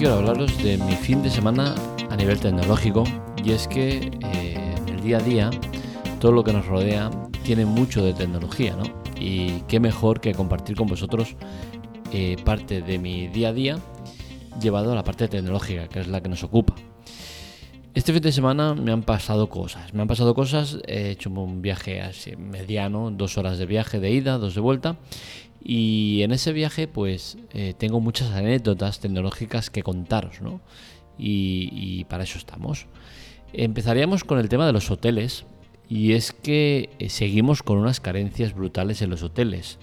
quiero hablaros de mi fin de semana a nivel tecnológico y es que eh, el día a día todo lo que nos rodea tiene mucho de tecnología, ¿no? Y qué mejor que compartir con vosotros eh, parte de mi día a día llevado a la parte tecnológica, que es la que nos ocupa. Este fin de semana me han pasado cosas. Me han pasado cosas, he hecho un viaje así mediano, dos horas de viaje de ida, dos de vuelta. Y en ese viaje, pues eh, tengo muchas anécdotas tecnológicas que contaros, ¿no? Y, para eso estamos. Empezaríamos con el tema de los hoteles. Y es que eh, seguimos con unas carencias brutales en los hoteles.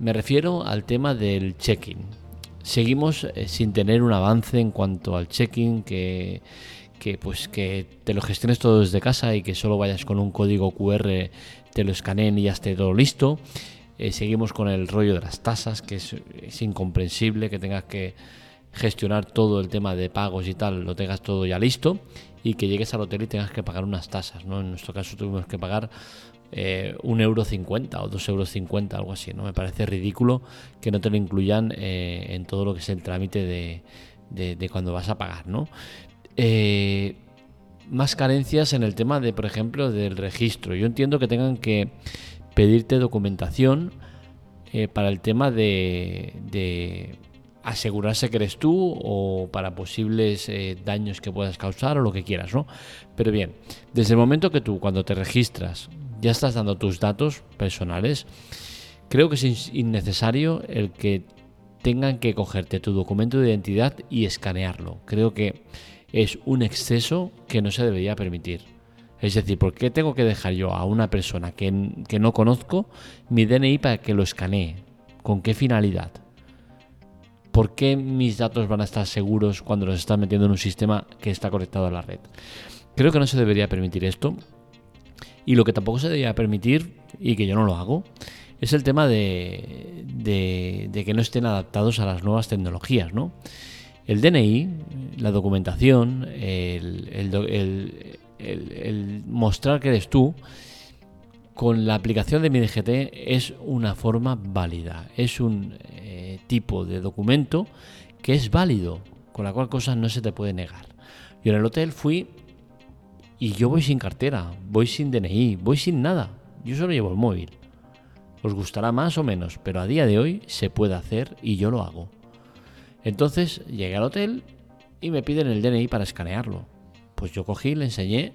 Me refiero al tema del check-in. Seguimos eh, sin tener un avance en cuanto al check-in que que pues que te lo gestiones todo desde casa y que solo vayas con un código QR, te lo escaneen y ya esté todo listo. Eh, seguimos con el rollo de las tasas, que es, incomprensible que tengas que gestionar todo el tema de pagos y tal, lo tengas todo ya listo y que llegues al hotel y tengas que pagar unas tasas. ¿no? En nuestro caso tuvimos que pagar eh, un euro cincuenta o dos euros cincuenta, algo así. ¿no? Me parece ridículo que no te lo incluyan eh, en todo lo que es el trámite de, de, de, cuando vas a pagar, ¿no? Eh, más carencias en el tema de, por ejemplo, del registro. Yo entiendo que tengan que pedirte documentación eh, para el tema de, asegurarse que eres tú o para posibles eh, daños que puedas causar o lo que quieras, ¿no? Pero bien, desde el momento que tú cuando te registras ya estás dando tus datos personales, creo que es innecesario el que tengan que cogerte tu documento de identidad y escanearlo. Creo que es un exceso que no se debería permitir. Es decir, ¿por qué tengo que dejar yo a una persona que, no conozco mi DNI para que lo escanee? ¿Con qué finalidad? ¿Por qué mis datos van a estar seguros cuando los están metiendo en un sistema que está conectado a la red? Creo que no se debería permitir esto. Y lo que tampoco se debería permitir, y que yo no lo hago, es el tema de, de que no estén adaptados a las nuevas tecnologías, ¿no? El DNI, la documentación, el, mostrar que eres tú, con la aplicación de mi DGT es una forma válida, es un eh, tipo de documento que es válido, con la cual cosa no se te puede negar. Yo en el hotel fui y yo voy sin cartera, voy sin DNI, voy sin nada, yo solo llevo el móvil. Os gustará más o menos, pero a día de hoy se puede hacer y yo lo hago. Entonces llegué al hotel y me piden el DNI para escanearlo. Pues yo cogí, le enseñé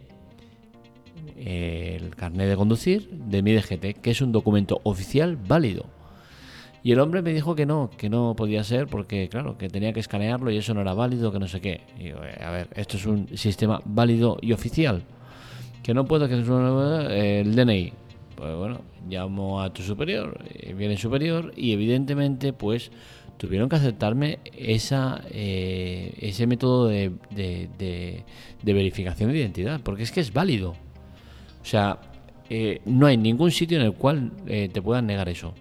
el carnet de conducir de mi DGT, que es un documento oficial válido. Y el hombre me dijo que no, que no podía ser porque, claro, que tenía que escanearlo y eso no era válido, que no sé qué. Y eh, a ver, esto es un sistema válido y oficial. Que no puedo que el DNI. Pues bueno, llamo a tu superior, eh, viene el superior y evidentemente pues tuvieron que aceptarme esa, eh, ese método de, verificación de identidad, porque es que es válido. O sea, eh, no hay ningún sitio en el cual eh, te puedan negar eso.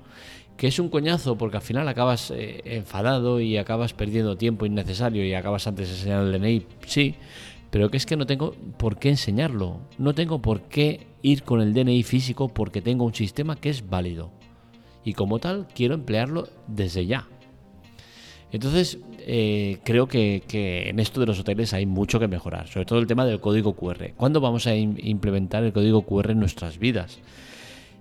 Que es un coñazo porque al final acabas enfadado y acabas perdiendo tiempo innecesario y acabas antes de enseñar el DNI, sí, pero que es que no tengo por qué enseñarlo. No tengo por qué ir con el DNI físico porque tengo un sistema que es válido. Y como tal, quiero emplearlo desde ya. Entonces, eh, creo que, en esto de los hoteles hay mucho que mejorar, sobre todo el tema del código QR. ¿Cuándo vamos a implementar el código QR en nuestras vidas?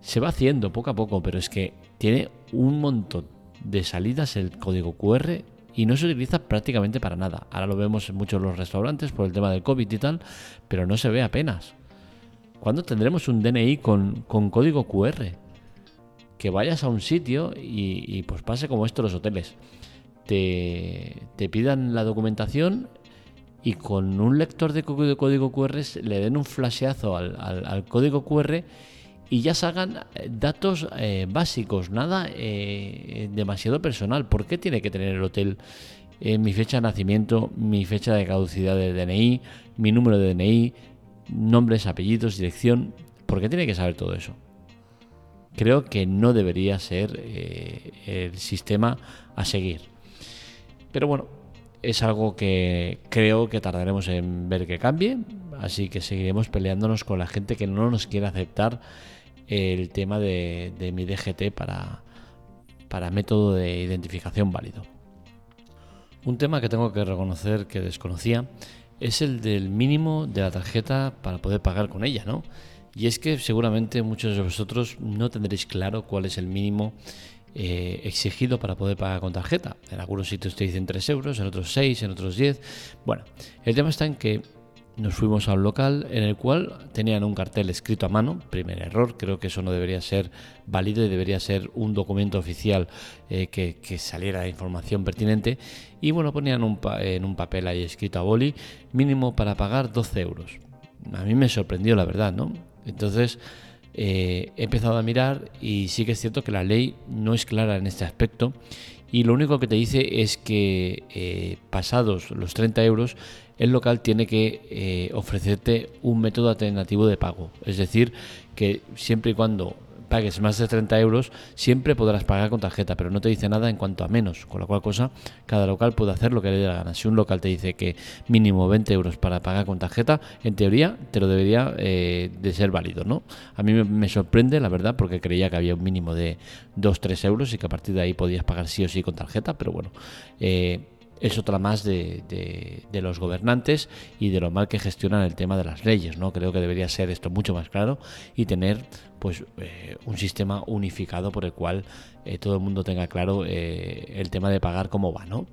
Se va haciendo poco a poco, pero es que tiene un montón de salidas el código QR y no se utiliza prácticamente para nada. Ahora lo vemos en muchos los restaurantes por el tema del COVID y tal, pero no se ve apenas. ¿Cuándo tendremos un DNI con, código QR? Que vayas a un sitio y pues pase como esto los hoteles te, pidan la documentación y con un lector de código QR le den un flasheazo al, código QR y ya salgan eh, datos eh, básicos, nada eh, demasiado personal. ¿Por qué tiene que tener el hotel mi fecha de nacimiento, mi fecha de caducidad de DNI, mi número de DNI, nombres, apellidos, dirección? ¿Por qué tiene que saber todo eso? Creo que no debería ser el sistema a seguir. Pero bueno, es algo que creo que tardaremos en ver que cambie, así que seguiremos peleándonos con la gente que no nos quiere aceptar el tema de, mi DGT para, para método de identificación válido. Un tema que tengo que reconocer que desconocía es el del mínimo de la tarjeta para poder pagar con ella, ¿no? Y es que seguramente muchos de vosotros no tendréis claro cuál es el mínimo eh, exigido para poder pagar con tarjeta. En algunos sitios te dicen 3 euros, en otros 6, en otros 10. Bueno, el tema está en que nos fuimos a un local en el cual tenían un cartel escrito a mano, primer error, creo que eso no debería ser válido y debería ser un documento oficial eh, que, saliera información pertinente y bueno, ponían un en un papel ahí escrito a boli, mínimo para pagar 12 euros. A mí me sorprendió la verdad, ¿no? Entonces eh, he empezado a mirar y sí que es cierto que la ley no es clara en este aspecto y lo único que te dice es que eh, pasados los 30 euros el local tiene que eh, ofrecerte un método alternativo de pago. Es decir, que siempre y cuando pagues más de 30 euros, siempre podrás pagar con tarjeta, pero no te dice nada en cuanto a menos, con la cual cosa cada local puede hacer lo que le dé la gana. Si un local te dice que mínimo 20 euros para pagar con tarjeta, en teoría te lo debería eh, de ser válido, ¿no? A mí me, sorprende, la verdad, porque creía que había un mínimo de 2-3 euros y que a partir de ahí podías pagar sí o sí con tarjeta, pero bueno. Eh, es otra más de, los gobernantes y de lo mal que gestionan el tema de las leyes. ¿no? Creo que debería ser esto mucho más claro y tener pues, eh, un sistema unificado por el cual eh, todo el mundo tenga claro eh, el tema de pagar cómo va. ¿no?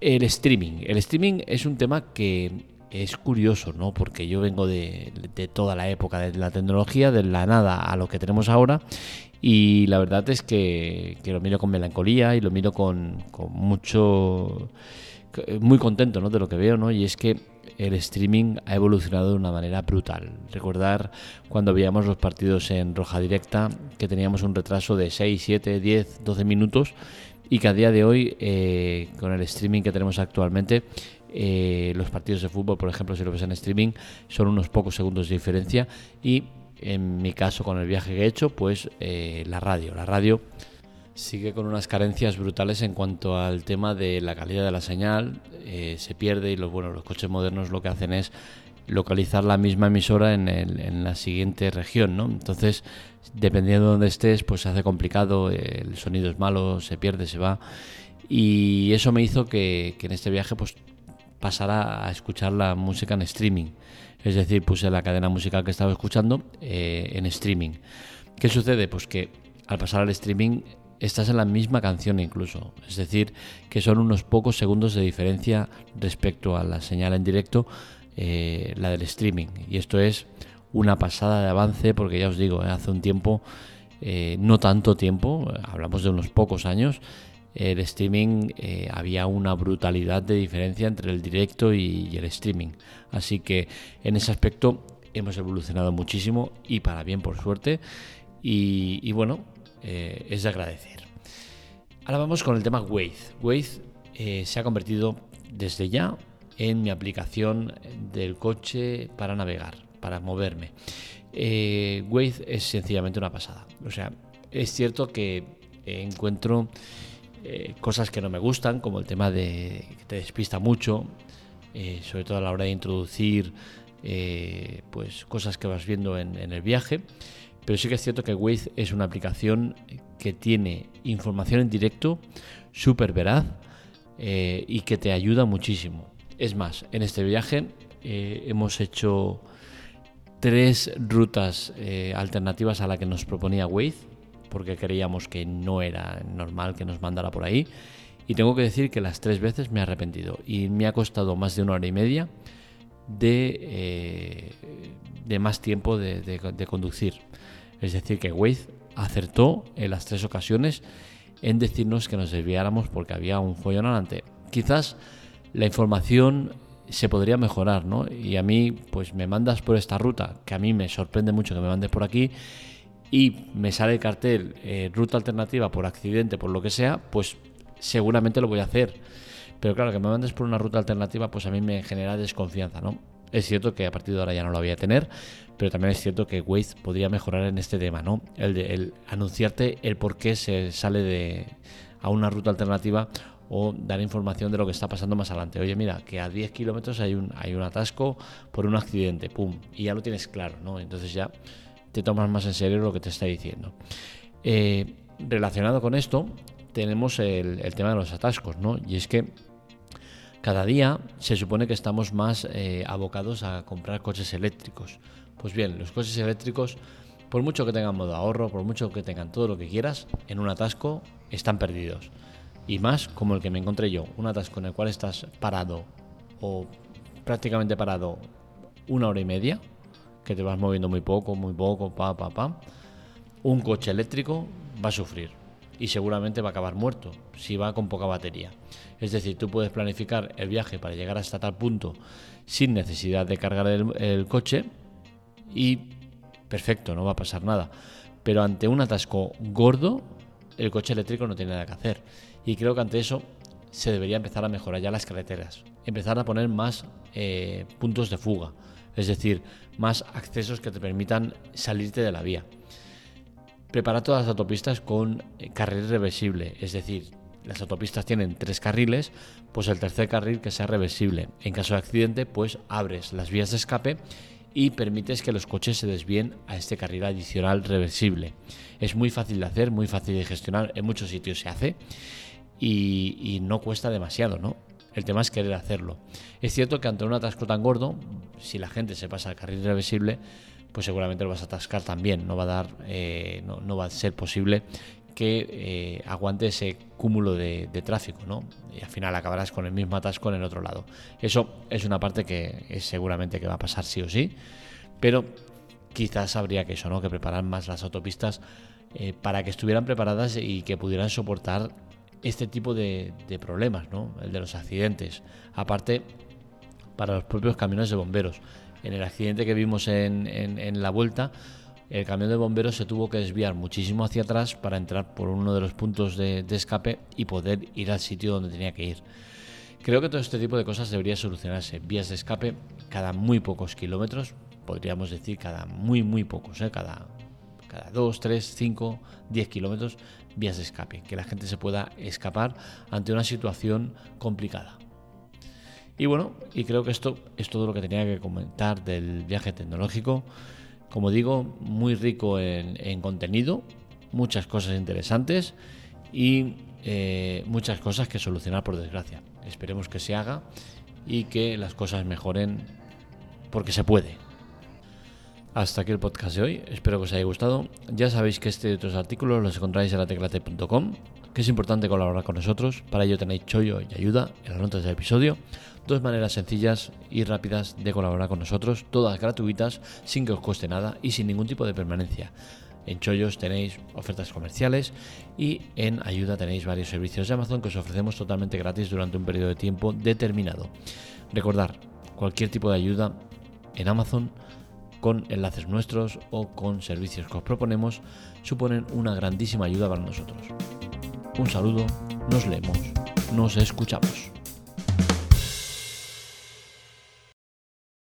El streaming. El streaming es un tema que es curioso, ¿no? Porque yo vengo de, de, toda la época de la tecnología, de la nada a lo que tenemos ahora, y la verdad es que, lo miro con melancolía y lo miro con, mucho... muy contento ¿no? de lo que veo, ¿no? Y es que el streaming ha evolucionado de una manera brutal. Recordar cuando veíamos los partidos en roja directa que teníamos un retraso de 6, 7, 10, 12 minutos y que a día de hoy eh, con el streaming que tenemos actualmente eh, los partidos de fútbol, por ejemplo, si lo ves en streaming, son unos pocos segundos de diferencia y en mi caso con el viaje que he hecho, pues eh, la radio. La radio sigue con unas carencias brutales en cuanto al tema de la calidad de la señal, eh, se pierde y los, bueno, los coches modernos lo que hacen es localizar la misma emisora en, en la siguiente región, ¿no? Entonces, dependiendo de dónde estés, pues se hace complicado, el sonido es malo, se pierde, se va. Y eso me hizo que, que en este viaje pues pasara a escuchar la música en streaming. Es decir, puse la cadena musical que estaba escuchando eh, en streaming. ¿Qué sucede? Pues que al pasar al streaming estás en la misma canción incluso. Es decir, que son unos pocos segundos de diferencia respecto a la señal en directo, eh, la del streaming. Y esto es una pasada de avance porque ya os digo, eh, hace un tiempo, no tanto tiempo, hablamos de unos pocos años, el streaming eh, había una brutalidad de diferencia entre el directo y, el streaming. Así que en ese aspecto hemos evolucionado muchísimo y para bien por suerte. Y, bueno, eh, es de agradecer. Ahora vamos con el tema Waze. Waze eh, se ha convertido desde ya en mi aplicación del coche para navegar, para moverme. Waze es sencillamente una pasada. O sea, es cierto que encuentro eh, cosas que no me gustan, como el tema de que te despista mucho, eh, sobre todo a la hora de introducir eh, pues cosas que vas viendo en, el viaje. Pero sí que es cierto que Waze es una aplicación que tiene información en directo, súper veraz y que te ayuda muchísimo. Es más, en este viaje hemos hecho tres rutas alternativas a la que nos proponía Waze porque creíamos que no era normal que nos mandara por ahí. Y tengo que decir que las tres veces me he arrepentido y me ha costado más de una hora y media de, eh, de más tiempo de, conducir. Es decir, que Waze acertó en las tres ocasiones en decirnos que nos desviáramos porque había un follón adelante. Quizás la información se podría mejorar, ¿no? Y a mí, pues me mandas por esta ruta, que a mí me sorprende mucho que me mandes por aquí, y me sale el cartel eh, ruta alternativa por accidente, por lo que sea, pues seguramente lo voy a hacer. Pero claro, que me mandes por una ruta alternativa, pues a mí me genera desconfianza, ¿no? Es cierto que a partir de ahora ya no lo voy a tener, pero también es cierto que Waze podría mejorar en este tema, ¿no? El de el anunciarte el por qué se sale de a una ruta alternativa o dar información de lo que está pasando más adelante. Oye, mira, que a 10 kilómetros hay un, hay un atasco por un accidente, pum, y ya lo tienes claro, ¿no? Entonces ya te tomas más en serio lo que te está diciendo. Eh, relacionado con esto, tenemos el, tema de los atascos, ¿no? Y es que Cada día se supone que estamos más eh, abocados a comprar coches eléctricos. Pues bien, los coches eléctricos, por mucho que tengan modo ahorro, por mucho que tengan todo lo que quieras, en un atasco están perdidos. Y más como el que me encontré yo, un atasco en el cual estás parado o prácticamente parado una hora y media, que te vas moviendo muy poco, muy poco, pa, pa, pa. Un coche eléctrico va a sufrir y seguramente va a acabar muerto si va con poca batería. Es decir, tú puedes planificar el viaje para llegar hasta tal punto sin necesidad de cargar el, coche y perfecto, no va a pasar nada. Pero ante un atasco gordo, el coche eléctrico no tiene nada que hacer. Y creo que ante eso se debería empezar a mejorar ya las carreteras, empezar a poner más eh, puntos de fuga, es decir, más accesos que te permitan salirte de la vía. Prepara todas las autopistas con eh, carril reversible, es decir, las autopistas tienen tres carriles, pues el tercer carril que sea reversible. En caso de accidente, pues abres las vías de escape y permites que los coches se desvíen a este carril adicional reversible. Es muy fácil de hacer, muy fácil de gestionar, en muchos sitios se hace y, no cuesta demasiado, ¿no? El tema es querer hacerlo. Es cierto que ante un atasco tan gordo, si la gente se pasa al carril reversible, pues seguramente lo vas a atascar también. No va a dar, eh, no, va a ser posible que eh, aguante ese cúmulo de, tráfico, ¿no? Y al final acabarás con el mismo atasco en el otro lado. Eso es una parte que es seguramente que va a pasar sí o sí, pero quizás habría que eso, ¿no? Que preparar más las autopistas eh, para que estuvieran preparadas y que pudieran soportar este tipo de, problemas, ¿no? El de los accidentes. Aparte, para los propios camiones de bomberos en el accidente que vimos en, la vuelta, el camión de bomberos se tuvo que desviar muchísimo hacia atrás para entrar por uno de los puntos de, escape y poder ir al sitio donde tenía que ir. Creo que todo este tipo de cosas debería solucionarse. Vías de escape cada muy pocos kilómetros, podríamos decir cada muy, muy pocos, ¿eh? cada, cada 2, 3, 5, 10 kilómetros, vías de escape, que la gente se pueda escapar ante una situación complicada. Y bueno, y creo que esto es todo lo que tenía que comentar del viaje tecnológico. Como digo, muy rico en, contenido, muchas cosas interesantes y eh, muchas cosas que solucionar por desgracia. Esperemos que se haga y que las cosas mejoren porque se puede. Hasta aquí el podcast de hoy, espero que os haya gustado. Ya sabéis que este y otros artículos los encontráis en lateclate.com, que es importante colaborar con nosotros. Para ello tenéis chollo y ayuda en las notas del episodio. Dos maneras sencillas y rápidas de colaborar con nosotros, todas gratuitas, sin que os cueste nada y sin ningún tipo de permanencia. En Chollos tenéis ofertas comerciales y en Ayuda tenéis varios servicios de Amazon que os ofrecemos totalmente gratis durante un periodo de tiempo determinado. Recordar, cualquier tipo de ayuda en Amazon con enlaces nuestros o con servicios que os proponemos suponen una grandísima ayuda para nosotros. Un saludo, nos leemos, nos escuchamos.